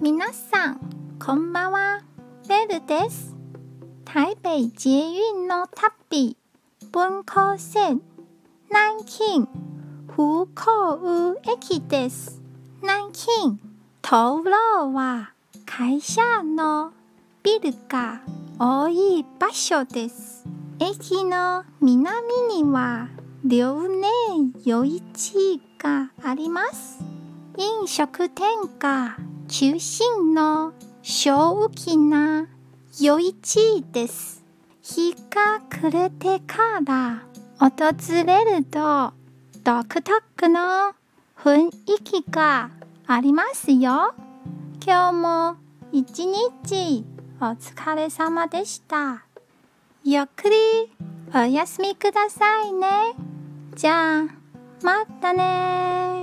皆さん、こんばんは。ベルです。台北捷運の旅、文庫線、南京、福港駅です。南京、灯籠は会社のビルが多い場所です。駅の南には遼寧夜市があります。飲食店が中心の小きな夜市です。日が暮れてから訪れると独特の雰囲気がありますよ。今日も一日お疲れ様でした。ゆっくりお休みくださいね。じゃあ、またね